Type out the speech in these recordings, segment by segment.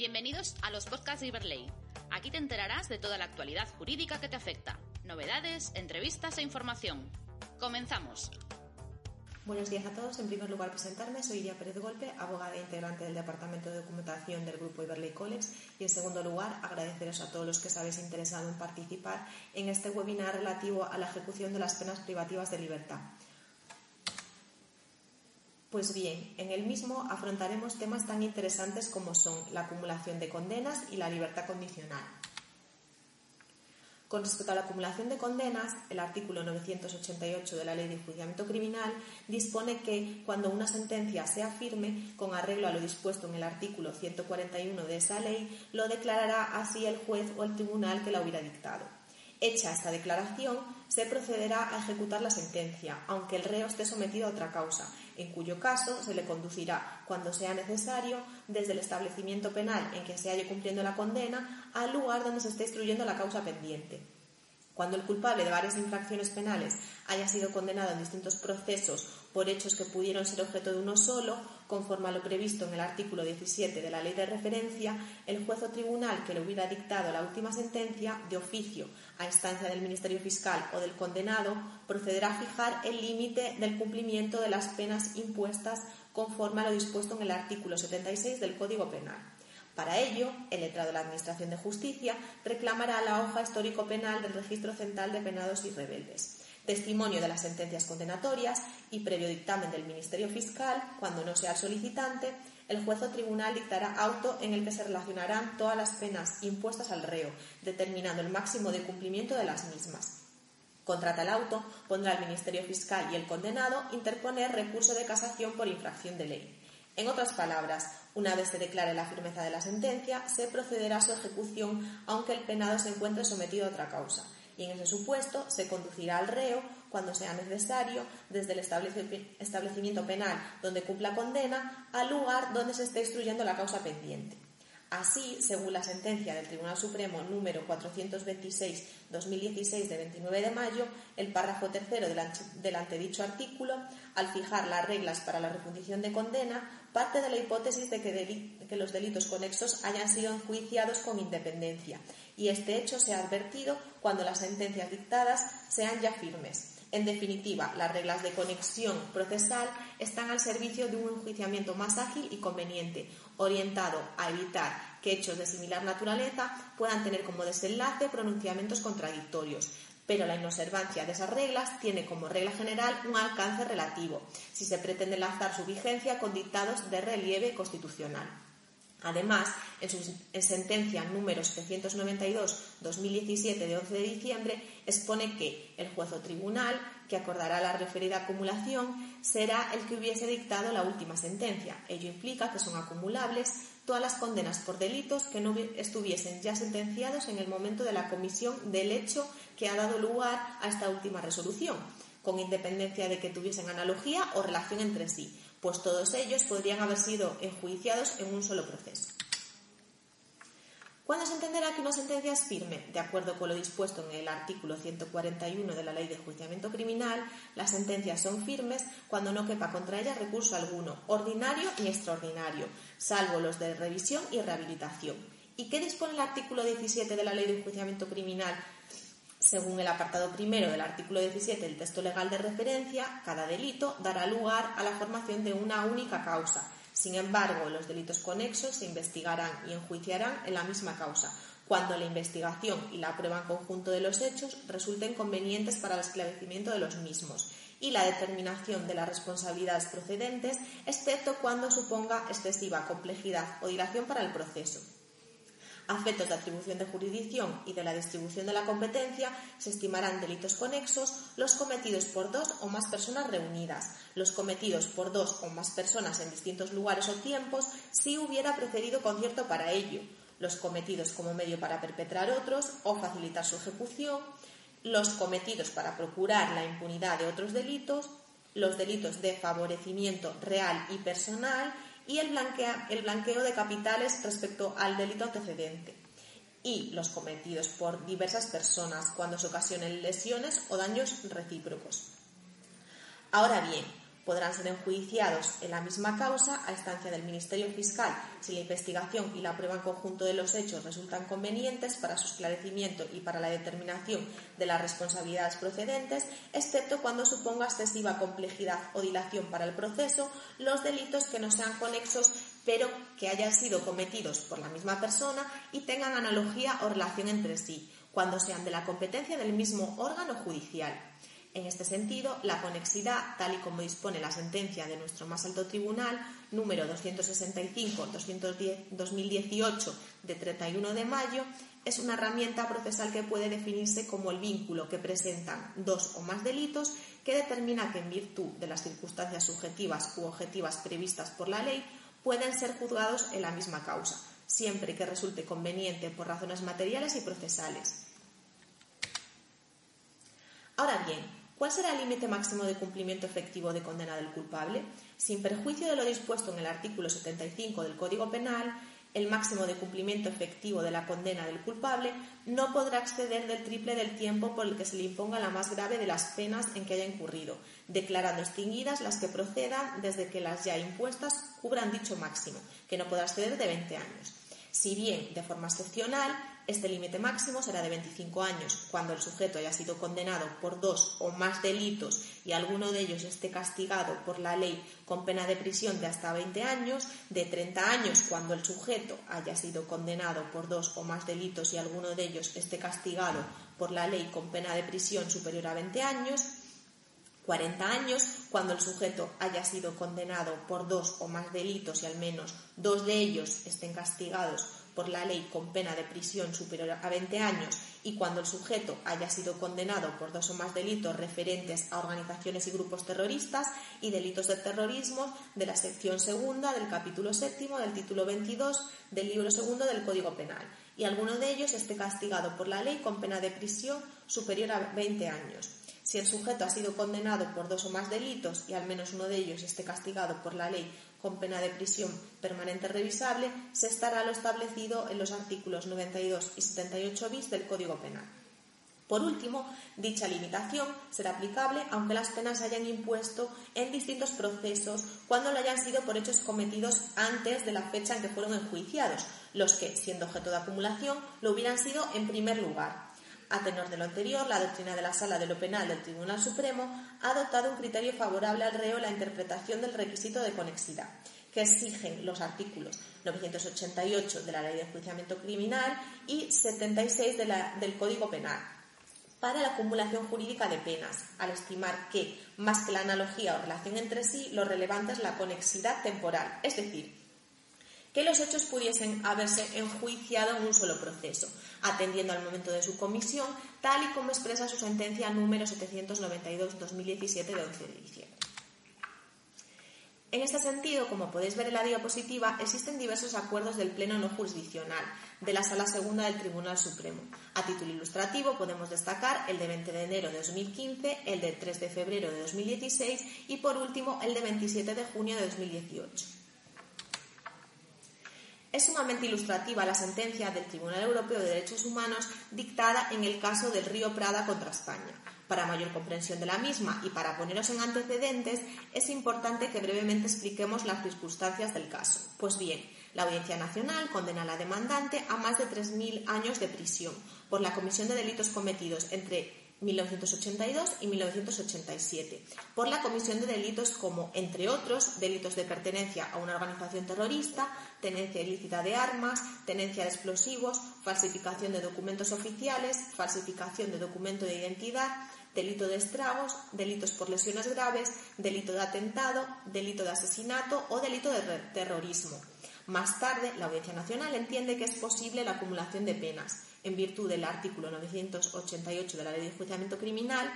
Bienvenidos a los podcasts de Iberley. Aquí te enterarás de toda la actualidad jurídica que te afecta, novedades, entrevistas e información. Comenzamos. Buenos días a todos. En primer lugar, presentarme. Soy Iria Pérez Golpe, abogada e integrante del Departamento de Documentación del Grupo Iberley College. Y en segundo lugar, agradeceros a todos los que os habéis interesado en participar en este webinar relativo a la ejecución de las penas privativas de libertad. Pues bien, en el mismo afrontaremos temas tan interesantes como son la acumulación de condenas y la libertad condicional. Con respecto a la acumulación de condenas, el artículo 988 de la Ley de Enjuiciamiento Criminal dispone que cuando una sentencia sea firme, con arreglo a lo dispuesto en el artículo 141 de esa ley, lo declarará así el juez o el tribunal que la hubiera dictado. Hecha esta declaración, se procederá a ejecutar la sentencia, aunque el reo esté sometido a otra causa, en cuyo caso se le conducirá, cuando sea necesario, desde el establecimiento penal en que se halle cumpliendo la condena al lugar donde se esté instruyendo la causa pendiente. Cuando el culpable de varias infracciones penales haya sido condenado en distintos procesos por hechos que pudieron ser objeto de uno solo, conforme a lo previsto en el artículo 17 de la ley de referencia, el juez o tribunal que le hubiera dictado la última sentencia, de oficio, a instancia del Ministerio Fiscal o del condenado, procederá a fijar el límite del cumplimiento de las penas impuestas conforme a lo dispuesto en el artículo 76 del Código Penal. Para ello, el letrado de la Administración de Justicia reclamará la hoja histórico penal del Registro Central de Penados y Rebeldes, testimonio de las sentencias condenatorias y previo dictamen del Ministerio Fiscal, cuando no sea el solicitante, el juez o tribunal dictará auto en el que se relacionarán todas las penas impuestas al reo, determinando el máximo de cumplimiento de las mismas. Contra tal auto, pondrá el Ministerio Fiscal y el condenado interponer recurso de casación por infracción de ley. En otras palabras, una vez se declare la firmeza de la sentencia, se procederá a su ejecución aunque el penado se encuentre sometido a otra causa, y en ese supuesto se conducirá al reo, cuando sea necesario, desde el establecimiento penal donde cumpla condena al lugar donde se esté instruyendo la causa pendiente. Así, según la sentencia del Tribunal Supremo número 426-2016 de 29 de mayo, el párrafo tercero del antedicho artículo, al fijar las reglas para la refundición de condena, parte de la hipótesis de que, los delitos conexos hayan sido enjuiciados con independencia, y este hecho se ha advertido cuando las sentencias dictadas sean ya firmes. En definitiva, las reglas de conexión procesal están al servicio de un enjuiciamiento más ágil y conveniente, orientado a evitar que hechos de similar naturaleza puedan tener como desenlace pronunciamientos contradictorios. Pero la inobservancia de esas reglas tiene como regla general un alcance relativo, si se pretende lanzar su vigencia con dictados de relieve constitucional. Además, en su sentencia número 792-2017 de 11 de diciembre, expone que el juez o tribunal que acordará la referida acumulación será el que hubiese dictado la última sentencia. Ello implica que son acumulables todas las condenas por delitos que no estuviesen ya sentenciados en el momento de la comisión del hecho que ha dado lugar a esta última resolución, con independencia de que tuviesen analogía o relación entre sí pues todos ellos podrían haber sido enjuiciados en un solo proceso. ¿Cuándo se entenderá que una sentencia es firme? De acuerdo con lo dispuesto en el artículo 141 de la Ley de Enjuiciamiento Criminal, las sentencias son firmes cuando no quepa contra ellas recurso alguno, ordinario ni extraordinario, salvo los de revisión y rehabilitación. ¿Y qué dispone el artículo 17 de la Ley de Enjuiciamiento Criminal según el apartado primero del artículo 17 del texto legal de referencia, cada delito dará lugar a la formación de una única causa. Sin embargo, los delitos conexos se investigarán y enjuiciarán en la misma causa, cuando la investigación y la prueba en conjunto de los hechos resulten convenientes para el esclarecimiento de los mismos y la determinación de las responsabilidades procedentes, excepto cuando suponga excesiva complejidad o dilación para el proceso efectos de atribución de jurisdicción y de la distribución de la competencia, se estimarán delitos conexos los cometidos por dos o más personas reunidas, los cometidos por dos o más personas en distintos lugares o tiempos si hubiera procedido concierto para ello, los cometidos como medio para perpetrar otros o facilitar su ejecución, los cometidos para procurar la impunidad de otros delitos, los delitos de favorecimiento real y personal y el, blanqueo de capitales respecto al delito antecedente y los cometidos por diversas personas cuando se ocasionen lesiones o daños recíprocos. Ahora bien, Podrán ser enjuiciados en la misma causa a instancia del Ministerio Fiscal si la investigación y la prueba en conjunto de los hechos resultan convenientes para su esclarecimiento y para la determinación de las responsabilidades procedentes, excepto cuando suponga excesiva complejidad o dilación para el proceso los delitos que no sean conexos pero que hayan sido cometidos por la misma persona y tengan analogía o relación entre sí, cuando sean de la competencia del mismo órgano judicial. En este sentido, la conexidad, tal y como dispone la sentencia de nuestro más alto tribunal, número 265-2018 de 31 de mayo, es una herramienta procesal que puede definirse como el vínculo que presentan dos o más delitos que determina que en virtud de las circunstancias subjetivas u objetivas previstas por la ley pueden ser juzgados en la misma causa, siempre que resulte conveniente por razones materiales y procesales. Ahora bien, ¿Cuál será el límite máximo de cumplimiento efectivo de condena del culpable? Sin perjuicio de lo dispuesto en el artículo 75 del Código Penal, el máximo de cumplimiento efectivo de la condena del culpable no podrá exceder del triple del tiempo por el que se le imponga la más grave de las penas en que haya incurrido, declarando extinguidas las que procedan desde que las ya impuestas cubran dicho máximo, que no podrá exceder de 20 años. Si bien, de forma excepcional, este límite máximo será de 25 años cuando el sujeto haya sido condenado por dos o más delitos y alguno de ellos esté castigado por la ley con pena de prisión de hasta 20 años, de 30 años cuando el sujeto haya sido condenado por dos o más delitos y alguno de ellos esté castigado por la ley con pena de prisión superior a 20 años, 40 años cuando el sujeto haya sido condenado por dos o más delitos y al menos dos de ellos estén castigados por la ley con pena de prisión superior a 20 años y cuando el sujeto haya sido condenado por dos o más delitos referentes a organizaciones y grupos terroristas y delitos de terrorismo de la sección segunda del capítulo séptimo del título 22 del libro segundo del Código Penal y alguno de ellos esté castigado por la ley con pena de prisión superior a 20 años. Si el sujeto ha sido condenado por dos o más delitos y al menos uno de ellos esté castigado por la ley con pena de prisión permanente revisable, se estará lo establecido en los artículos 92 y 78 bis del Código Penal. Por último, dicha limitación será aplicable aunque las penas hayan impuesto en distintos procesos cuando lo hayan sido por hechos cometidos antes de la fecha en que fueron enjuiciados, los que, siendo objeto de acumulación, lo hubieran sido en primer lugar. A tenor de lo anterior, la doctrina de la Sala de lo Penal del Tribunal Supremo ha adoptado un criterio favorable al reo en la interpretación del requisito de conexidad, que exigen los artículos 988 de la Ley de Enjuiciamiento Criminal y 76 del Código Penal para la acumulación jurídica de penas, al estimar que, más que la analogía o relación entre sí, lo relevante es la conexidad temporal, es decir, que los hechos pudiesen haberse enjuiciado en un solo proceso, atendiendo al momento de su comisión, tal y como expresa su sentencia número 792-2017 de 11 de diciembre. En este sentido, como podéis ver en la diapositiva, existen diversos acuerdos del Pleno no jurisdiccional de la Sala Segunda del Tribunal Supremo. A título ilustrativo podemos destacar el de 20 de enero de 2015, el de 3 de febrero de 2016 y, por último, el de 27 de junio de 2018. Es sumamente ilustrativa la sentencia del Tribunal Europeo de Derechos Humanos dictada en el caso del río Prada contra España. Para mayor comprensión de la misma y para poneros en antecedentes, es importante que brevemente expliquemos las circunstancias del caso. Pues bien, la Audiencia Nacional condena a la demandante a más de 3.000 años de prisión por la comisión de delitos cometidos entre 1982 y 1987, por la comisión de delitos como, entre otros, delitos de pertenencia a una organización terrorista, tenencia ilícita de armas, tenencia de explosivos, falsificación de documentos oficiales, falsificación de documento de identidad, delito de estragos, delitos por lesiones graves, delito de atentado, delito de asesinato o delito de terrorismo. Más tarde, la Audiencia Nacional entiende que es posible la acumulación de penas en virtud del artículo 988 de la Ley de Enjuiciamiento Criminal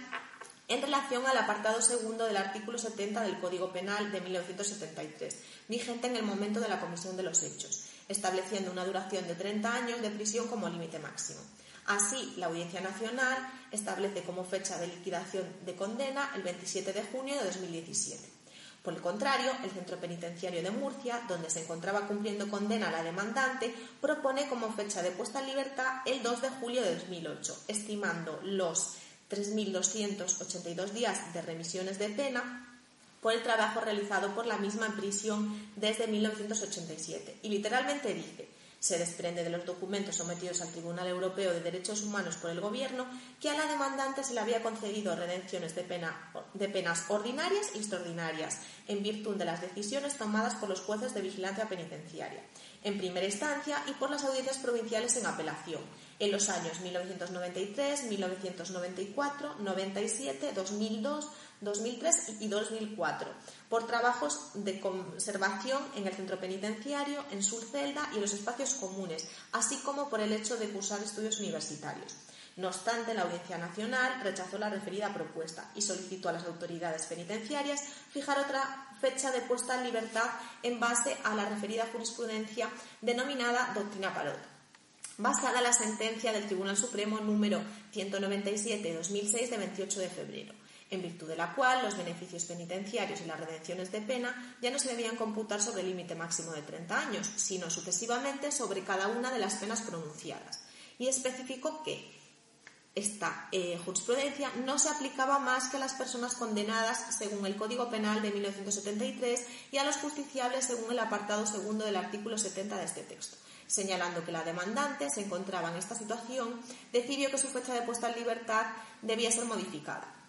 en relación al apartado segundo del artículo 70 del Código Penal de 1973, vigente en el momento de la comisión de los hechos, estableciendo una duración de 30 años de prisión como límite máximo. Así, la Audiencia Nacional establece como fecha de liquidación de condena el 27 de junio de 2017. Por el contrario, el Centro Penitenciario de Murcia, donde se encontraba cumpliendo condena la demandante, propone como fecha de puesta en libertad el 2 de julio de 2008, estimando los 3.282 días de remisiones de pena por el trabajo realizado por la misma en prisión desde 1987. Y literalmente dice, se desprende de los documentos sometidos al Tribunal Europeo de Derechos Humanos por el Gobierno que a la demandante se le había concedido redenciones de, de penas ordinarias y extraordinarias en virtud de las decisiones tomadas por los jueces de vigilancia penitenciaria, en primera instancia y por las audiencias provinciales en apelación, en los años 1993, 1994, 97, 2002, 2003 y 2004, por trabajos de conservación en el centro penitenciario, en su celda y en los espacios comunes, así como por el hecho de cursar estudios universitarios. No obstante, la Audiencia Nacional rechazó la referida propuesta y solicitó a las autoridades penitenciarias fijar otra fecha de puesta en libertad en base a la referida jurisprudencia denominada Doctrina Parot, basada en la sentencia del Tribunal Supremo número 197-2006 de 28 de febrero en virtud de la cual los beneficios penitenciarios y las redenciones de pena ya no se debían computar sobre el límite máximo de 30 años, sino sucesivamente sobre cada una de las penas pronunciadas. Y especificó que esta eh, jurisprudencia no se aplicaba más que a las personas condenadas según el Código Penal de 1973 y a los justiciables según el apartado segundo del artículo 70 de este texto. Señalando que la demandante se encontraba en esta situación, decidió que su fecha de puesta en libertad debía ser modificada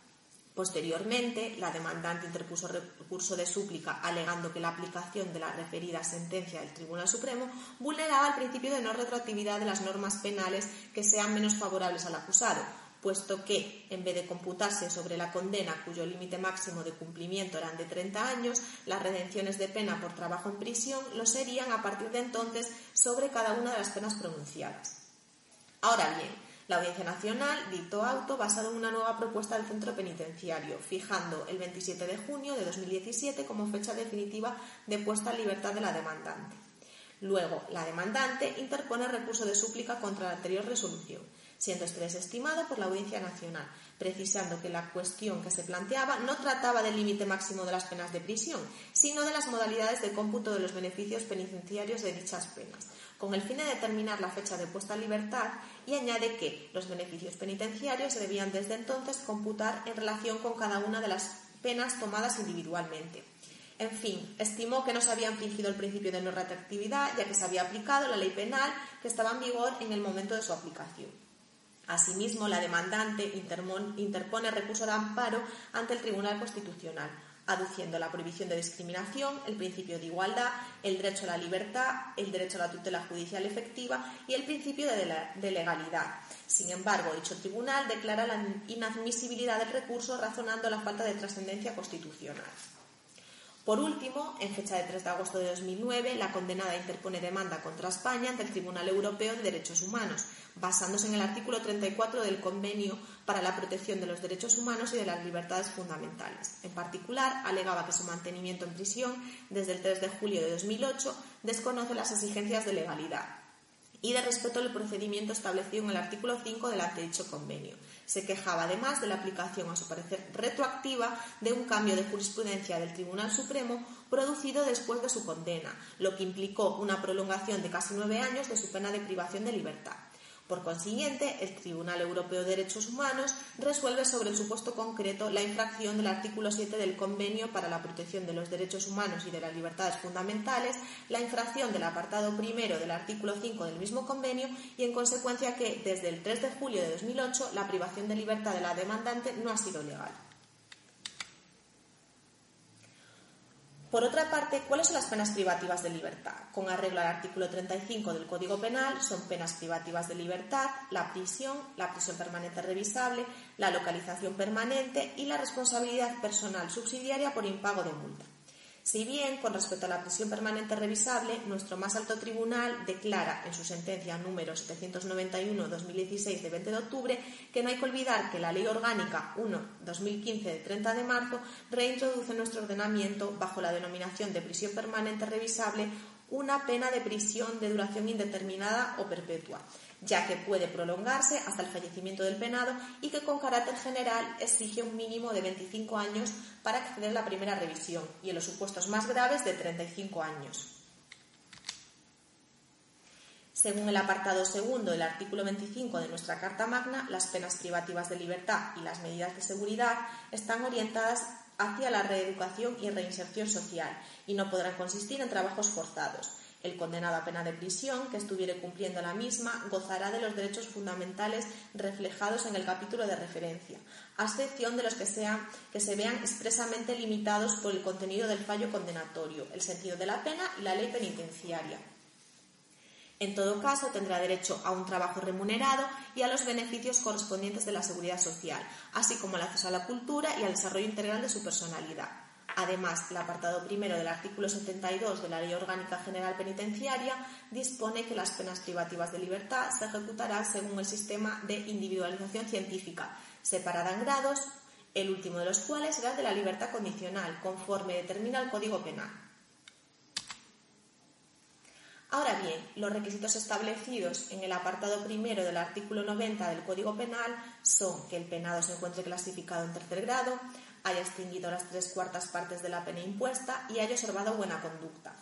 Posteriormente, la demandante interpuso recurso de súplica alegando que la aplicación de la referida sentencia del Tribunal Supremo vulneraba el principio de no retroactividad de las normas penales que sean menos favorables al acusado, puesto que, en vez de computarse sobre la condena cuyo límite máximo de cumplimiento eran de 30 años, las redenciones de pena por trabajo en prisión lo serían a partir de entonces sobre cada una de las penas pronunciadas. Ahora bien, la Audiencia Nacional dictó auto basado en una nueva propuesta del centro penitenciario, fijando el 27 de junio de 2017 como fecha definitiva de puesta en libertad de la demandante. Luego, la demandante interpone recurso de súplica contra la anterior resolución, siendo este desestimado por la Audiencia Nacional, precisando que la cuestión que se planteaba no trataba del límite máximo de las penas de prisión, sino de las modalidades de cómputo de los beneficios penitenciarios de dichas penas, con el fin de determinar la fecha de puesta en libertad y añade que los beneficios penitenciarios se debían desde entonces computar en relación con cada una de las penas tomadas individualmente. En fin, estimó que no se había infringido el principio de no retroactividad, ya que se había aplicado la ley penal que estaba en vigor en el momento de su aplicación. Asimismo, la demandante interpone recurso de amparo ante el Tribunal Constitucional, aduciendo la prohibición de discriminación, el principio de igualdad, el derecho a la libertad, el derecho a la tutela judicial efectiva y el principio de legalidad. Sin embargo, dicho tribunal declara la inadmisibilidad del recurso razonando la falta de trascendencia constitucional. Por último, en fecha de 3 de agosto de 2009, la condenada interpone demanda contra España ante el Tribunal Europeo de Derechos Humanos, basándose en el artículo 34 del Convenio para la Protección de los Derechos Humanos y de las Libertades Fundamentales. En particular, alegaba que su mantenimiento en prisión desde el 3 de julio de 2008 desconoce las exigencias de legalidad y de respeto al procedimiento establecido en el artículo 5 del antedicho convenio. Se quejaba además de la aplicación, a su parecer, retroactiva de un cambio de jurisprudencia del Tribunal Supremo producido después de su condena, lo que implicó una prolongación de casi nueve años de su pena de privación de libertad. Por consiguiente, el Tribunal Europeo de Derechos Humanos resuelve sobre el supuesto concreto la infracción del artículo 7 del Convenio para la Protección de los Derechos Humanos y de las Libertades Fundamentales, la infracción del apartado primero del artículo 5 del mismo convenio y, en consecuencia, que desde el 3 de julio de 2008 la privación de libertad de la demandante no ha sido legal. Por otra parte, ¿cuáles son las penas privativas de libertad? Con arreglo al artículo 35 del Código Penal, son penas privativas de libertad, la prisión, la prisión permanente revisable, la localización permanente y la responsabilidad personal subsidiaria por impago de multa. Si bien, con respecto a la prisión permanente revisable, nuestro más alto tribunal declara en su sentencia número 791-2016 de 20 de octubre que no hay que olvidar que la Ley Orgánica 1-2015 de 30 de marzo reintroduce nuestro ordenamiento, bajo la denominación de prisión permanente revisable, una pena de prisión de duración indeterminada o perpetua ya que puede prolongarse hasta el fallecimiento del penado y que con carácter general exige un mínimo de 25 años para acceder a la primera revisión y en los supuestos más graves de 35 años. Según el apartado segundo del artículo 25 de nuestra Carta Magna, las penas privativas de libertad y las medidas de seguridad están orientadas hacia la reeducación y reinserción social y no podrán consistir en trabajos forzados. El condenado a pena de prisión que estuviere cumpliendo la misma gozará de los derechos fundamentales reflejados en el capítulo de referencia, a excepción de los que, sean, que se vean expresamente limitados por el contenido del fallo condenatorio, el sentido de la pena y la ley penitenciaria. En todo caso, tendrá derecho a un trabajo remunerado y a los beneficios correspondientes de la seguridad social, así como el acceso a la cultura y al desarrollo integral de su personalidad. Además, el apartado primero del artículo 72 de la Ley Orgánica General Penitenciaria dispone que las penas privativas de libertad se ejecutarán según el sistema de individualización científica, separada en grados, el último de los cuales será de la libertad condicional, conforme determina el Código Penal. Ahora bien, los requisitos establecidos en el apartado primero del artículo 90 del Código Penal son que el penado se encuentre clasificado en tercer grado, haya extinguido las tres cuartas partes de la pena impuesta y haya observado buena conducta.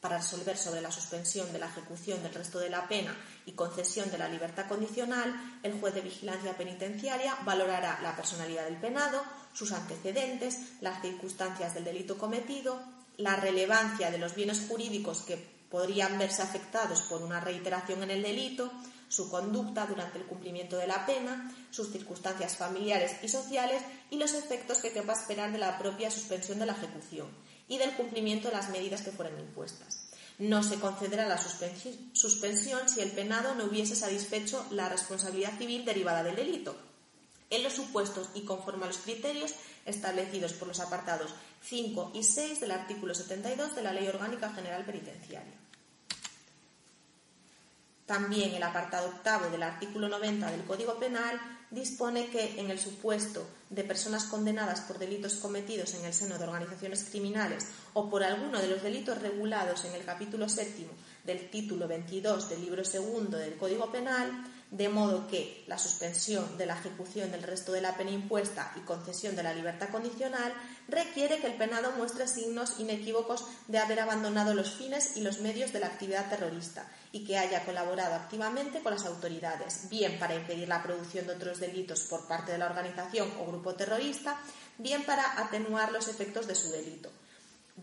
Para resolver sobre la suspensión de la ejecución del resto de la pena y concesión de la libertad condicional, el juez de vigilancia penitenciaria valorará la personalidad del penado, sus antecedentes, las circunstancias del delito cometido, la relevancia de los bienes jurídicos que podrían verse afectados por una reiteración en el delito, su conducta durante el cumplimiento de la pena, sus circunstancias familiares y sociales y los efectos que quepa esperar de la propia suspensión de la ejecución y del cumplimiento de las medidas que fueran impuestas. No se concederá la suspensión si el penado no hubiese satisfecho la responsabilidad civil derivada del delito, en los supuestos y conforme a los criterios establecidos por los apartados 5 y 6 del artículo 72 de la Ley Orgánica General Penitenciaria. También el apartado octavo del artículo 90 del Código Penal dispone que en el supuesto de personas condenadas por delitos cometidos en el seno de organizaciones criminales o por alguno de los delitos regulados en el capítulo séptimo del título 22 del libro segundo del Código Penal, de modo que la suspensión de la ejecución del resto de la pena impuesta y concesión de la libertad condicional requiere que el penado muestre signos inequívocos de haber abandonado los fines y los medios de la actividad terrorista y que haya colaborado activamente con las autoridades, bien para impedir la producción de otros delitos por parte de la organización o grupo terrorista, bien para atenuar los efectos de su delito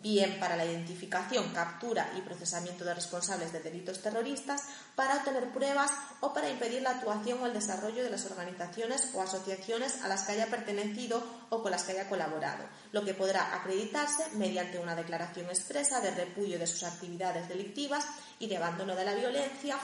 bien para la identificación, captura y procesamiento de responsables de delitos terroristas, para obtener pruebas o para impedir la actuación o el desarrollo de las organizaciones o asociaciones a las que haya pertenecido o con las que haya colaborado, lo que podrá acreditarse mediante una declaración expresa de repudio de sus actividades delictivas y de abandono de la violencia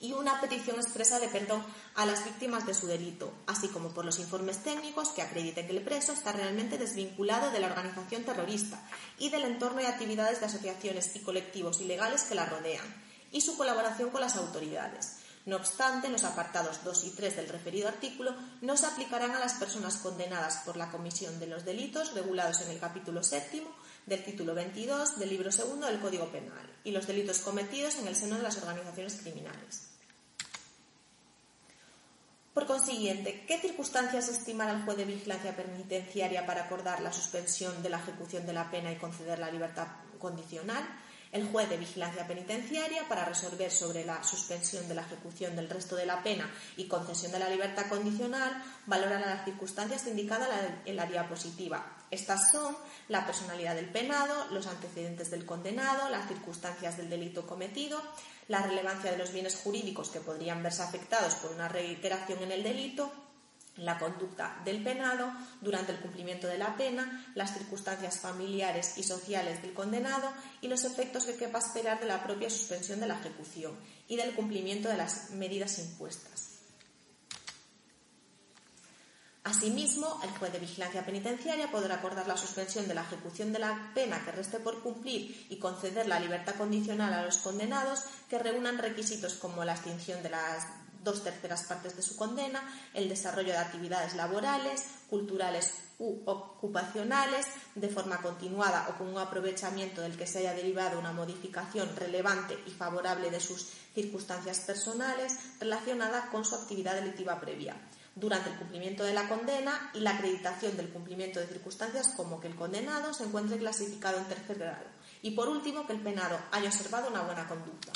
y una petición expresa de perdón a las víctimas de su delito, así como por los informes técnicos que acrediten que el preso está realmente desvinculado de la organización terrorista y del entorno y actividades de asociaciones y colectivos ilegales que la rodean, y su colaboración con las autoridades. No obstante, los apartados 2 y 3 del referido artículo no se aplicarán a las personas condenadas por la comisión de los delitos regulados en el capítulo séptimo del título 22 del libro segundo del Código Penal y los delitos cometidos en el seno de las organizaciones criminales. Por consiguiente, ¿qué circunstancias estimará el juez de vigilancia penitenciaria para acordar la suspensión de la ejecución de la pena y conceder la libertad condicional? El juez de vigilancia penitenciaria, para resolver sobre la suspensión de la ejecución del resto de la pena y concesión de la libertad condicional, valorará las circunstancias indicadas en la diapositiva. Estas son la personalidad del penado, los antecedentes del condenado, las circunstancias del delito cometido, la relevancia de los bienes jurídicos que podrían verse afectados por una reiteración en el delito, la conducta del penado durante el cumplimiento de la pena, las circunstancias familiares y sociales del condenado y los efectos que quepa esperar de la propia suspensión de la ejecución y del cumplimiento de las medidas impuestas. Asimismo, el juez de vigilancia penitenciaria podrá acordar la suspensión de la ejecución de la pena que reste por cumplir y conceder la libertad condicional a los condenados que reúnan requisitos como la extinción de las dos terceras partes de su condena, el desarrollo de actividades laborales, culturales u ocupacionales, de forma continuada o con un aprovechamiento del que se haya derivado una modificación relevante y favorable de sus circunstancias personales relacionada con su actividad delictiva previa durante el cumplimiento de la condena y la acreditación del cumplimiento de circunstancias como que el condenado se encuentre clasificado en tercer grado y por último que el penado haya observado una buena conducta.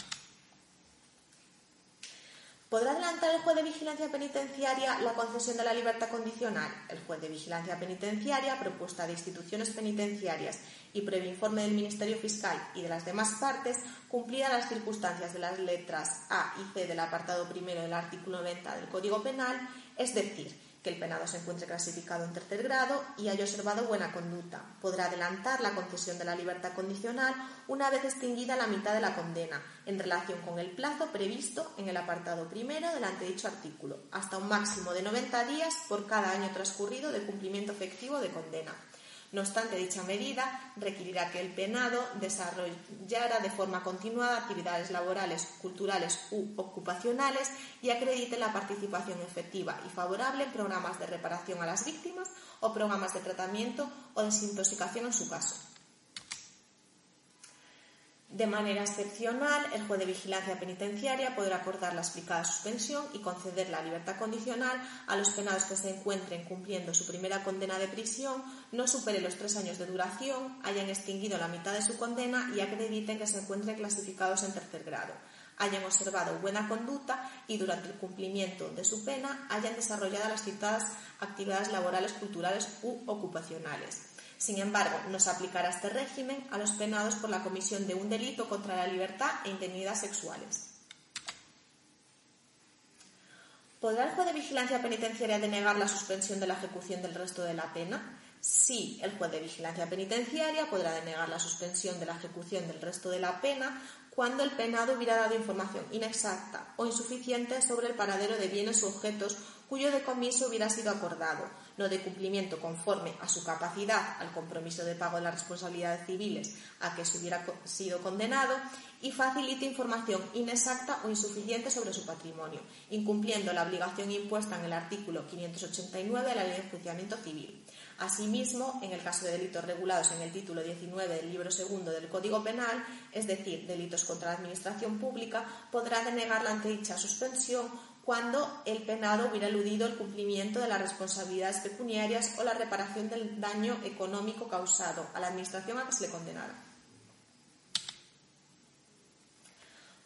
¿Podrá adelantar el juez de vigilancia penitenciaria la concesión de la libertad condicional? El juez de vigilancia penitenciaria, propuesta de instituciones penitenciarias y previo informe del Ministerio Fiscal y de las demás partes, cumplida las circunstancias de las letras A y C del apartado primero del artículo 90 del Código Penal, es decir, que el penado se encuentre clasificado en tercer grado y haya observado buena conducta. Podrá adelantar la concesión de la libertad condicional una vez extinguida la mitad de la condena, en relación con el plazo previsto en el apartado primero del antedicho artículo, hasta un máximo de 90 días por cada año transcurrido de cumplimiento efectivo de condena. No obstante, dicha medida requerirá que el penado desarrollara de forma continuada actividades laborales, culturales u ocupacionales y acredite la participación efectiva y favorable en programas de reparación a las víctimas o programas de tratamiento o desintoxicación en su caso. De manera excepcional, el juez de vigilancia penitenciaria podrá acordar la explicada suspensión y conceder la libertad condicional a los penados que se encuentren cumpliendo su primera condena de prisión, no supere los tres años de duración, hayan extinguido la mitad de su condena y acrediten que se encuentren clasificados en tercer grado, hayan observado buena conducta y durante el cumplimiento de su pena hayan desarrollado las citadas actividades laborales, culturales u ocupacionales sin embargo, no se aplicará este régimen a los penados por la comisión de un delito contra la libertad e indemnidad sexuales. ¿Podrá el juez de vigilancia penitenciaria denegar la suspensión de la ejecución del resto de la pena? Sí, el juez de vigilancia penitenciaria podrá denegar la suspensión de la ejecución del resto de la pena cuando el penado hubiera dado información inexacta o insuficiente sobre el paradero de bienes o objetos cuyo decomiso hubiera sido acordado, no de cumplimiento conforme a su capacidad al compromiso de pago de las responsabilidades civiles a que se hubiera sido condenado y facilite información inexacta o insuficiente sobre su patrimonio, incumpliendo la obligación impuesta en el artículo 589 de la Ley de Enjuiciamiento Civil. Asimismo, en el caso de delitos regulados en el título 19 del libro segundo del Código Penal, es decir, delitos contra la Administración Pública, podrá denegar la antedicha suspensión cuando el penado hubiera eludido el cumplimiento de las responsabilidades pecuniarias o la reparación del daño económico causado a la Administración a que se le condenara.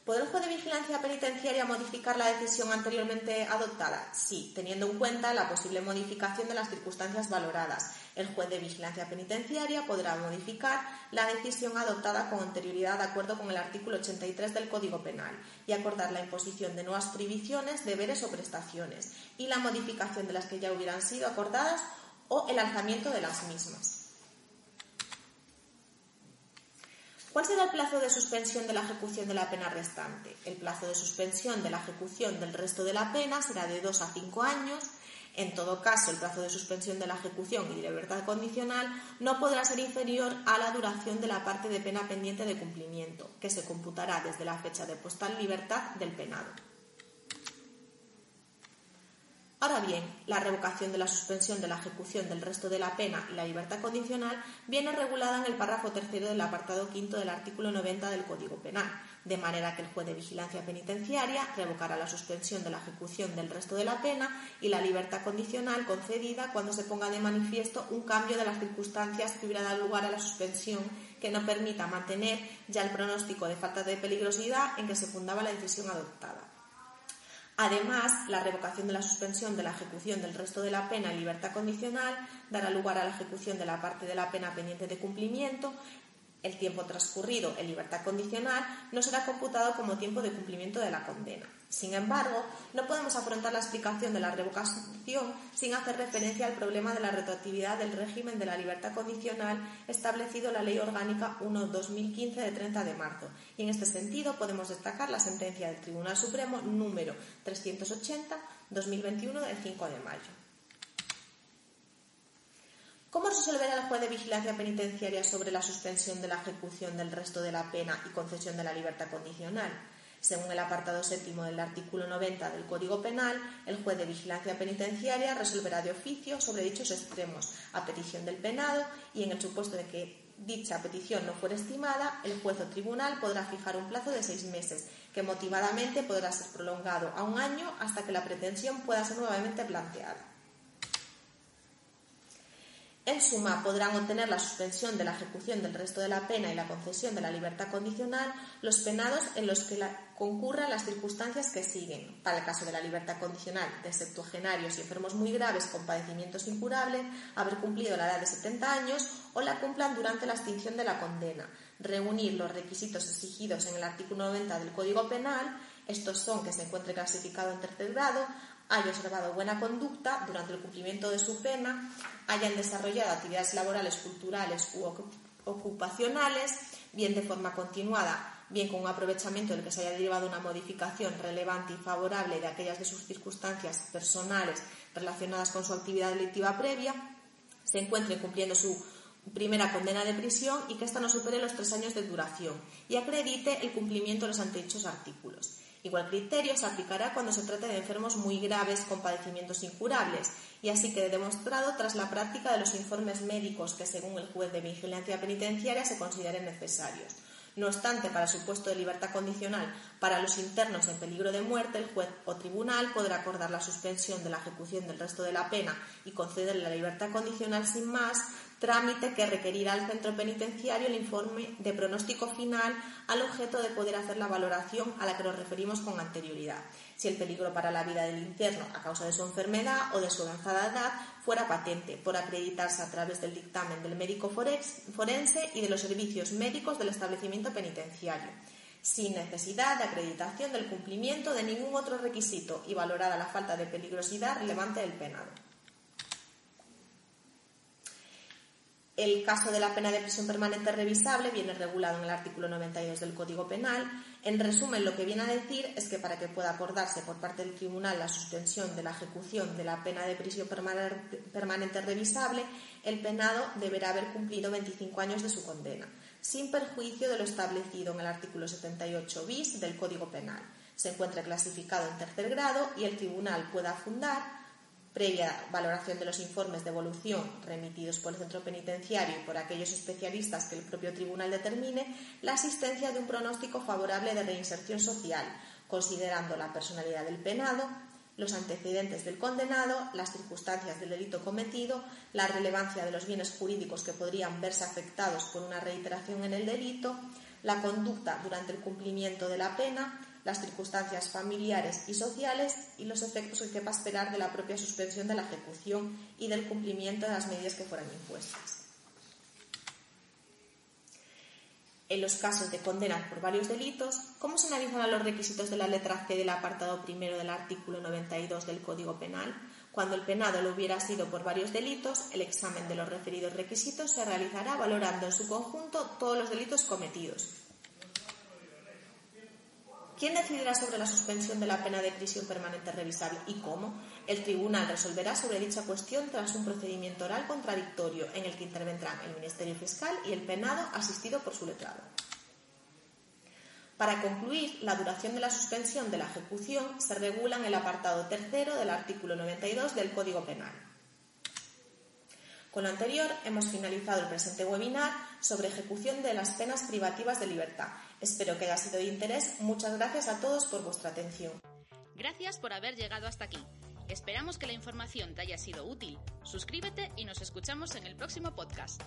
¿Podrá el juez de vigilancia penitenciaria modificar la decisión anteriormente adoptada? Sí, teniendo en cuenta la posible modificación de las circunstancias valoradas. El juez de vigilancia penitenciaria podrá modificar la decisión adoptada con anterioridad de acuerdo con el artículo 83 del Código Penal y acordar la imposición de nuevas prohibiciones, deberes o prestaciones y la modificación de las que ya hubieran sido acordadas o el alzamiento de las mismas. ¿Cuál será el plazo de suspensión de la ejecución de la pena restante? El plazo de suspensión de la ejecución del resto de la pena será de dos a cinco años. En todo caso, el plazo de suspensión de la ejecución y de libertad condicional no podrá ser inferior a la duración de la parte de pena pendiente de cumplimiento, que se computará desde la fecha de puesta libertad del penado. Ahora bien, la revocación de la suspensión de la ejecución del resto de la pena y la libertad condicional viene regulada en el párrafo tercero del apartado quinto del artículo 90 del Código Penal, de manera que el juez de vigilancia penitenciaria revocará la suspensión de la ejecución del resto de la pena y la libertad condicional concedida cuando se ponga de manifiesto un cambio de las circunstancias que hubiera dado lugar a la suspensión que no permita mantener ya el pronóstico de falta de peligrosidad en que se fundaba la decisión adoptada. Además, la revocación de la suspensión de la ejecución del resto de la pena en libertad condicional dará lugar a la ejecución de la parte de la pena pendiente de cumplimiento. El tiempo transcurrido en libertad condicional no será computado como tiempo de cumplimiento de la condena. Sin embargo, no podemos afrontar la explicación de la revocación sin hacer referencia al problema de la retroactividad del régimen de la libertad condicional establecido en la Ley Orgánica 1-2015 de 30 de marzo. Y en este sentido podemos destacar la sentencia del Tribunal Supremo número 380-2021 del 5 de mayo. ¿Cómo resolverá el juez de vigilancia penitenciaria sobre la suspensión de la ejecución del resto de la pena y concesión de la libertad condicional? Según el apartado séptimo del artículo 90 del Código Penal, el juez de vigilancia penitenciaria resolverá de oficio sobre dichos extremos a petición del penado y en el supuesto de que dicha petición no fuera estimada, el juez o tribunal podrá fijar un plazo de seis meses, que motivadamente podrá ser prolongado a un año hasta que la pretensión pueda ser nuevamente planteada. En suma, podrán obtener la suspensión de la ejecución del resto de la pena y la concesión de la libertad condicional los penados en los que concurran las circunstancias que siguen. Para el caso de la libertad condicional de septuagenarios y enfermos muy graves con padecimientos incurables, haber cumplido la edad de 70 años o la cumplan durante la extinción de la condena. Reunir los requisitos exigidos en el artículo 90 del Código Penal, estos son que se encuentre clasificado en tercer grado, haya observado buena conducta durante el cumplimiento de su pena, hayan desarrollado actividades laborales, culturales u ocupacionales, bien de forma continuada, bien con un aprovechamiento del que se haya derivado una modificación relevante y favorable de aquellas de sus circunstancias personales relacionadas con su actividad delictiva previa, se encuentren cumpliendo su primera condena de prisión y que ésta no supere los tres años de duración y acredite el cumplimiento de los antedichos artículos. Igual criterio se aplicará cuando se trate de enfermos muy graves con padecimientos incurables y así quede demostrado tras la práctica de los informes médicos que según el juez de vigilancia penitenciaria se consideren necesarios. No obstante, para su puesto de libertad condicional para los internos en peligro de muerte, el juez o tribunal podrá acordar la suspensión de la ejecución del resto de la pena y concederle la libertad condicional sin más, trámite que requerirá al centro penitenciario el informe de pronóstico final al objeto de poder hacer la valoración a la que nos referimos con anterioridad si el peligro para la vida del interno a causa de su enfermedad o de su avanzada edad fuera patente, por acreditarse a través del dictamen del médico forense y de los servicios médicos del establecimiento penitenciario, sin necesidad de acreditación del cumplimiento de ningún otro requisito y valorada la falta de peligrosidad relevante del penado. El caso de la pena de prisión permanente revisable viene regulado en el artículo 92 del Código Penal. En resumen, lo que viene a decir es que para que pueda acordarse por parte del tribunal la suspensión de la ejecución de la pena de prisión permanente revisable, el penado deberá haber cumplido 25 años de su condena, sin perjuicio de lo establecido en el artículo 78 bis del Código Penal. Se encuentra clasificado en tercer grado y el tribunal pueda fundar previa valoración de los informes de evolución remitidos por el centro penitenciario y por aquellos especialistas que el propio tribunal determine, la asistencia de un pronóstico favorable de reinserción social, considerando la personalidad del penado, los antecedentes del condenado, las circunstancias del delito cometido, la relevancia de los bienes jurídicos que podrían verse afectados por una reiteración en el delito, la conducta durante el cumplimiento de la pena, las circunstancias familiares y sociales y los efectos que quepa esperar de la propia suspensión de la ejecución y del cumplimiento de las medidas que fueran impuestas. En los casos de condenas por varios delitos, ¿cómo se analizarán los requisitos de la letra C del apartado primero del artículo 92 del Código Penal? Cuando el penado lo hubiera sido por varios delitos, el examen de los referidos requisitos se realizará valorando en su conjunto todos los delitos cometidos, ¿Quién decidirá sobre la suspensión de la pena de prisión permanente revisable y cómo? El tribunal resolverá sobre dicha cuestión tras un procedimiento oral contradictorio en el que intervendrán el Ministerio Fiscal y el penado asistido por su letrado. Para concluir, la duración de la suspensión de la ejecución se regula en el apartado tercero del artículo 92 del Código Penal. Con lo anterior, hemos finalizado el presente webinar sobre ejecución de las penas privativas de libertad Espero que haya sido de interés. Muchas gracias a todos por vuestra atención. Gracias por haber llegado hasta aquí. Esperamos que la información te haya sido útil. Suscríbete y nos escuchamos en el próximo podcast.